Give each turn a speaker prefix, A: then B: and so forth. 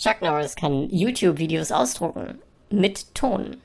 A: Chuck Norris kann YouTube-Videos ausdrucken. Mit Ton.